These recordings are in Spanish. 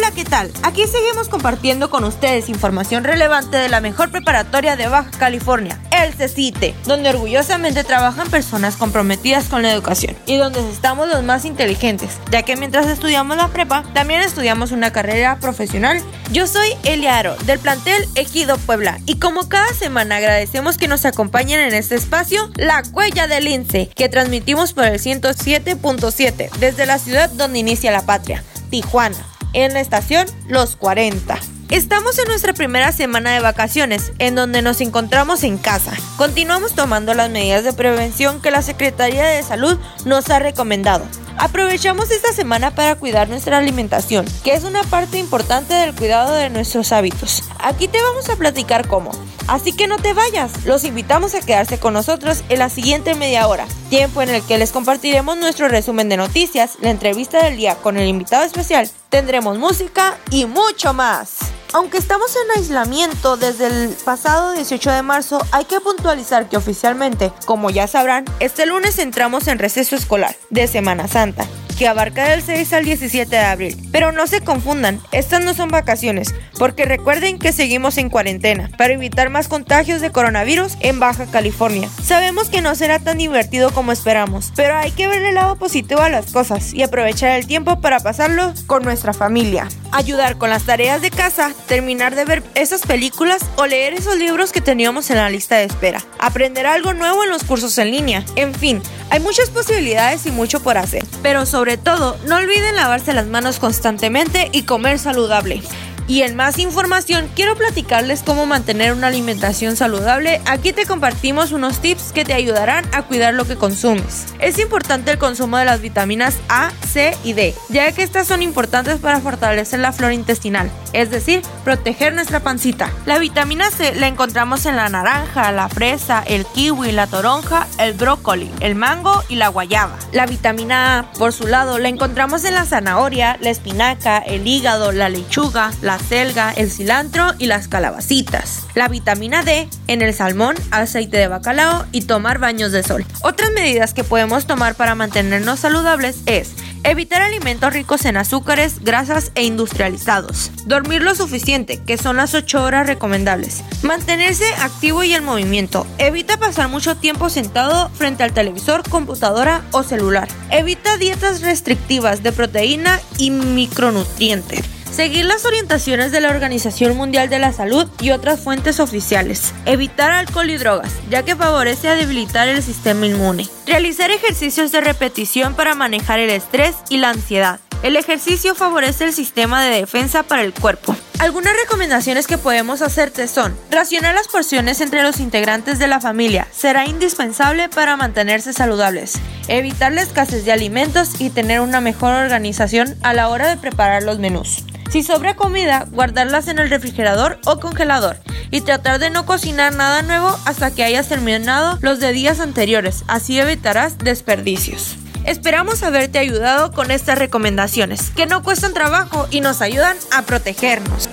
Hola, ¿qué tal? Aquí seguimos compartiendo con ustedes información relevante de la mejor preparatoria de Baja California, el CECITE, donde orgullosamente trabajan personas comprometidas con la educación y donde estamos los más inteligentes, ya que mientras estudiamos la prepa, también estudiamos una carrera profesional. Yo soy Eliaro, del plantel Ejido Puebla, y como cada semana agradecemos que nos acompañen en este espacio, La Cuella del Lince, que transmitimos por el 107.7 desde la ciudad donde inicia la patria, Tijuana en la estación Los 40. Estamos en nuestra primera semana de vacaciones, en donde nos encontramos en casa. Continuamos tomando las medidas de prevención que la Secretaría de Salud nos ha recomendado. Aprovechamos esta semana para cuidar nuestra alimentación, que es una parte importante del cuidado de nuestros hábitos. Aquí te vamos a platicar cómo. Así que no te vayas, los invitamos a quedarse con nosotros en la siguiente media hora, tiempo en el que les compartiremos nuestro resumen de noticias, la entrevista del día con el invitado especial, tendremos música y mucho más. Aunque estamos en aislamiento desde el pasado 18 de marzo, hay que puntualizar que oficialmente, como ya sabrán, este lunes entramos en receso escolar de Semana Santa que abarca del 6 al 17 de abril. Pero no se confundan, estas no son vacaciones, porque recuerden que seguimos en cuarentena para evitar más contagios de coronavirus en Baja California. Sabemos que no será tan divertido como esperamos, pero hay que ver el lado positivo a las cosas y aprovechar el tiempo para pasarlo con nuestra familia. Ayudar con las tareas de casa, terminar de ver esas películas o leer esos libros que teníamos en la lista de espera. Aprender algo nuevo en los cursos en línea. En fin, hay muchas posibilidades y mucho por hacer, pero sobre todo, no olviden lavarse las manos constantemente y comer saludable. Y en más información, quiero platicarles cómo mantener una alimentación saludable. Aquí te compartimos unos tips que te ayudarán a cuidar lo que consumes. Es importante el consumo de las vitaminas A, C y D, ya que estas son importantes para fortalecer la flora intestinal, es decir, proteger nuestra pancita. La vitamina C la encontramos en la naranja, la fresa, el kiwi, la toronja, el brócoli, el mango y la guayaba. La vitamina A, por su lado, la encontramos en la zanahoria, la espinaca, el hígado, la lechuga, la selga, el cilantro y las calabacitas. La vitamina D en el salmón, aceite de bacalao y tomar baños de sol. Otras medidas que podemos tomar para mantenernos saludables es Evitar alimentos ricos en azúcares, grasas e industrializados. Dormir lo suficiente, que son las 8 horas recomendables. Mantenerse activo y en movimiento. Evita pasar mucho tiempo sentado frente al televisor, computadora o celular. Evita dietas restrictivas de proteína y micronutrientes. Seguir las orientaciones de la Organización Mundial de la Salud y otras fuentes oficiales. Evitar alcohol y drogas, ya que favorece a debilitar el sistema inmune. Realizar ejercicios de repetición para manejar el estrés y la ansiedad. El ejercicio favorece el sistema de defensa para el cuerpo. Algunas recomendaciones que podemos hacerte son racionar las porciones entre los integrantes de la familia. Será indispensable para mantenerse saludables. Evitar la escasez de alimentos y tener una mejor organización a la hora de preparar los menús. Si sobra comida, guardarlas en el refrigerador o congelador y tratar de no cocinar nada nuevo hasta que hayas terminado los de días anteriores, así evitarás desperdicios. Esperamos haberte ayudado con estas recomendaciones, que no cuestan trabajo y nos ayudan a protegernos.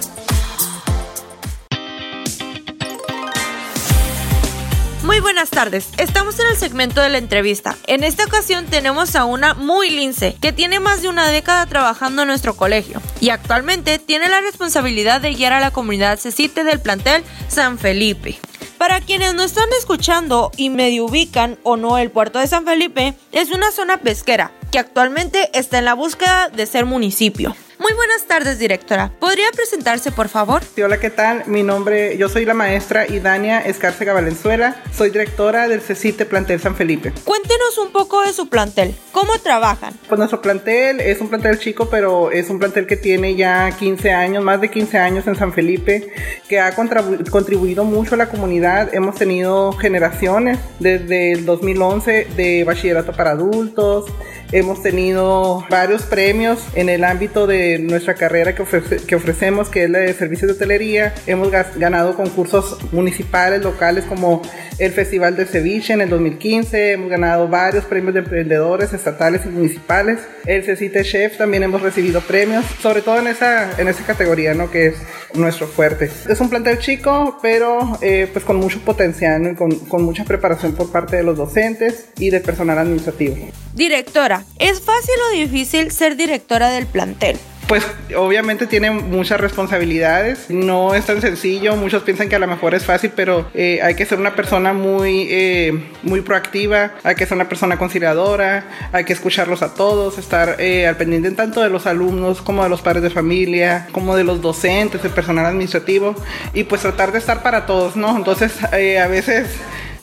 Muy buenas tardes, estamos en el segmento de la entrevista. En esta ocasión tenemos a una muy lince que tiene más de una década trabajando en nuestro colegio y actualmente tiene la responsabilidad de guiar a la comunidad CECITE del plantel San Felipe. Para quienes no están escuchando y medio ubican o no, el puerto de San Felipe es una zona pesquera que actualmente está en la búsqueda de ser municipio. Muy buenas tardes, directora. ¿Podría presentarse, por favor? Sí, hola, ¿qué tal? Mi nombre, yo soy la maestra Idania Escárcega Valenzuela. Soy directora del CECITE Plantel San Felipe. Cuéntenos un poco de su plantel. ¿Cómo trabajan? Pues nuestro plantel es un plantel chico, pero es un plantel que tiene ya 15 años, más de 15 años en San Felipe, que ha contribuido mucho a la comunidad. Hemos tenido generaciones desde el 2011 de bachillerato para adultos. Hemos tenido varios premios en el ámbito de nuestra carrera que, que ofrecemos, que es la de servicios de hotelería. Hemos ganado concursos municipales, locales, como el Festival de Ceviche en el 2015. Hemos ganado varios premios de emprendedores estatales y municipales. El CECITE Chef también hemos recibido premios, sobre todo en esa, en esa categoría, ¿no? Que es nuestro fuerte. Es un plantel chico, pero eh, pues con mucho potencial y con, con mucha preparación por parte de los docentes y del personal administrativo. Directora, ¿es fácil o difícil ser directora del plantel? Pues obviamente tiene muchas responsabilidades. No es tan sencillo. Muchos piensan que a lo mejor es fácil, pero eh, hay que ser una persona muy, eh, muy proactiva, hay que ser una persona conciliadora, hay que escucharlos a todos, estar eh, al pendiente tanto de los alumnos como de los padres de familia, como de los docentes, el personal administrativo y pues tratar de estar para todos, ¿no? Entonces a veces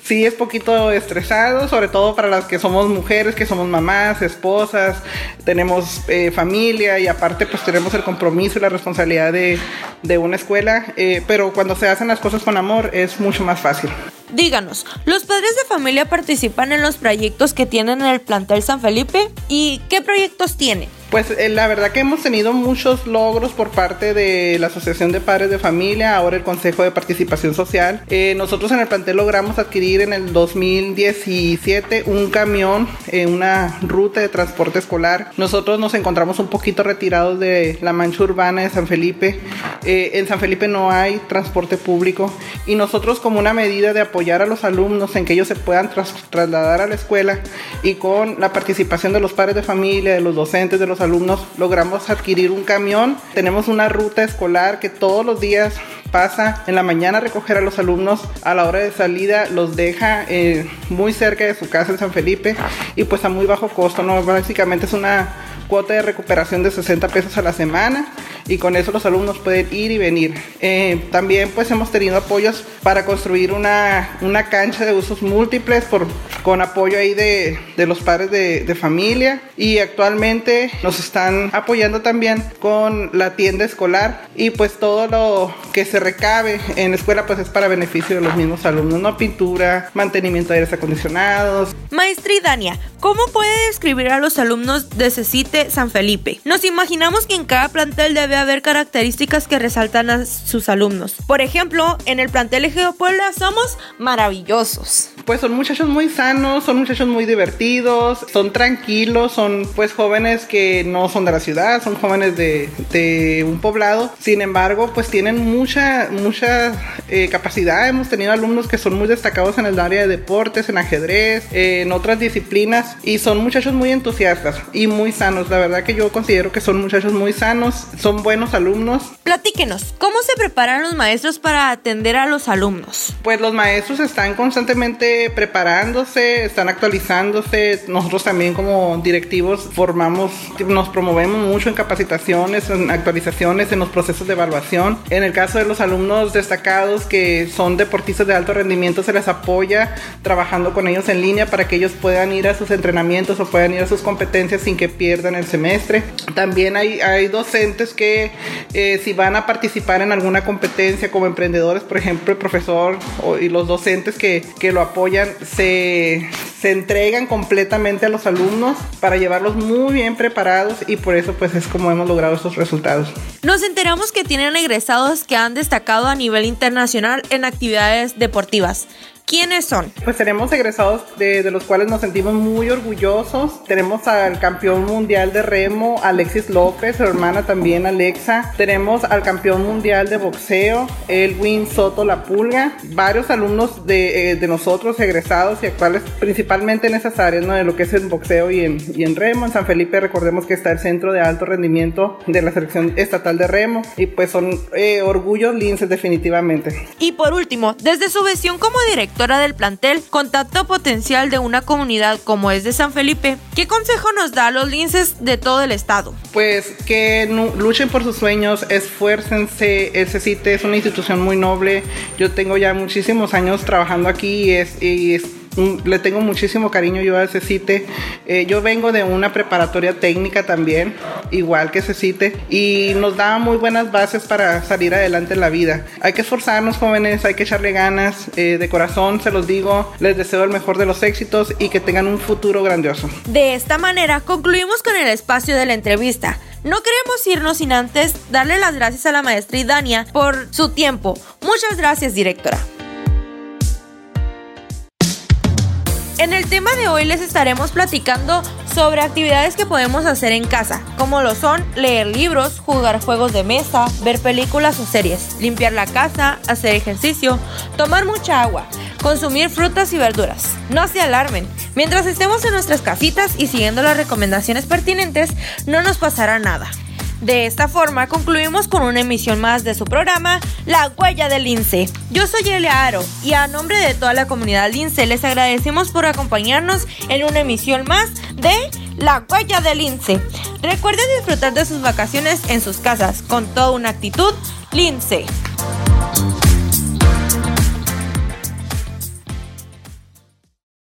sí es poquito estresado, sobre todo para las que somos mujeres, que somos mamás, esposas, tenemos eh, familia y aparte pues tenemos el compromiso y la responsabilidad de, de una escuela, eh, pero cuando se hacen las cosas con amor es mucho más fácil. Díganos, ¿los padres de familia participan en los proyectos que tienen en el plantel San Felipe? ¿Y qué proyectos tienen? Pues eh, la verdad que hemos tenido muchos logros por parte de la Asociación de Padres de Familia, ahora el Consejo de Participación Social. Eh, nosotros en el plantel logramos adquirir en el 2017 un camión en una ruta de transporte escolar. Nosotros nos encontramos un poquito retirados de la mancha urbana de San Felipe. Eh, en San Felipe no hay transporte público y nosotros como una medida de apoyar a los alumnos en que ellos se puedan trasladar a la escuela y con la participación de los padres de familia, de los docentes, de los alumnos logramos adquirir un camión. Tenemos una ruta escolar que todos los días pasa en la mañana a recoger a los alumnos, a la hora de salida los deja eh, muy cerca de su casa en San Felipe y pues a muy bajo costo, ¿no? Básicamente es una cuota de recuperación de 60 pesos a la semana y con eso los alumnos pueden ir y venir. Eh, también pues hemos tenido apoyos para construir una, una cancha de usos múltiples por, con apoyo ahí de, de los padres de, de, familia y actualmente nos están apoyando también con la tienda escolar y pues todo lo que se recabe en la escuela pues es para beneficio de los mismos alumnos, ¿no? Pintura, mantenimiento de aires acondicionados. Maestri Dania, ¿cómo puede describir a los alumnos de CECITE San Felipe? Nos imaginamos que en cada plantel debe haber características que resaltan a sus alumnos. Por ejemplo, en el plantel Ejeo Puebla somos maravillosos. Pues son muchachos muy sanos, son muchachos muy divertidos, son tranquilos, son pues jóvenes que no son de la ciudad, son jóvenes de, de un poblado. Sin embargo, pues tienen mucha, mucha eh, capacidad. Hemos tenido alumnos que son muy destacados en el área de deportes, en ajedrez, eh, en otras disciplinas y son muchachos muy entusiastas y muy sanos. La verdad que yo considero que son muchachos muy sanos, son buenos alumnos. Platíquenos, ¿cómo se preparan los maestros para atender a los alumnos? Pues los maestros están constantemente preparándose, están actualizándose. Nosotros también como directivos formamos, nos promovemos mucho en capacitaciones, en actualizaciones, en los procesos de evaluación. En el caso de los alumnos destacados que son deportistas de alto rendimiento, se les apoya trabajando con ellos en línea para que ellos puedan ir a sus entrenamientos o puedan ir a sus competencias sin que pierdan el semestre. También hay, hay docentes que eh, si van a participar en alguna competencia como emprendedores, por ejemplo, el profesor y los docentes que, que lo apoyan, se, se entregan completamente a los alumnos para llevarlos muy bien preparados y por eso pues es como hemos logrado estos resultados. Nos enteramos que tienen egresados que han destacado a nivel internacional en actividades deportivas. ¿Quiénes son? Pues tenemos egresados de, los cuales nos sentimos muy orgullosos. Tenemos al campeón mundial de remo, Alexis López, su hermana también Alexa. Tenemos al campeón mundial de boxeo, Elwin Soto La Pulga. Varios alumnos de, eh, nosotros egresados y actuales, principalmente en esas áreas, ¿no? De lo que es el boxeo y en, y en remo. En San Felipe recordemos que está el centro de alto rendimiento de la selección estatal de remo. Y pues son eh, orgullos linces definitivamente. Y por último, desde su visión como director, del plantel, contacto potencial de una comunidad como es de San Felipe, ¿qué consejo nos da a los linces de todo el estado? Pues que luchen por sus sueños, esfuércense, ese sitio es una institución muy noble, yo tengo ya muchísimos años trabajando aquí y es, y es le tengo muchísimo cariño yo a Cecite. Eh, yo vengo de una preparatoria técnica también, igual que Cecite, y nos da muy buenas bases para salir adelante en la vida. Hay que esforzarnos jóvenes, hay que echarle ganas, eh, de corazón se los digo, les deseo el mejor de los éxitos y que tengan un futuro grandioso. De esta manera concluimos con el espacio de la entrevista. No queremos irnos sin antes darle las gracias a la maestra Idania por su tiempo. Muchas gracias, directora. En el tema de hoy les estaremos platicando sobre actividades que podemos hacer en casa, como lo son leer libros, jugar juegos de mesa, ver películas o series, limpiar la casa, hacer ejercicio, tomar mucha agua, consumir frutas y verduras. No se alarmen, mientras estemos en nuestras casitas y siguiendo las recomendaciones pertinentes, no nos pasará nada. De esta forma concluimos con una emisión más de su programa La Huella del Lince. Yo soy Elia Aro y a nombre de toda la comunidad Lince les agradecemos por acompañarnos en una emisión más de La Huella del Lince. Recuerden disfrutar de sus vacaciones en sus casas con toda una actitud Lince.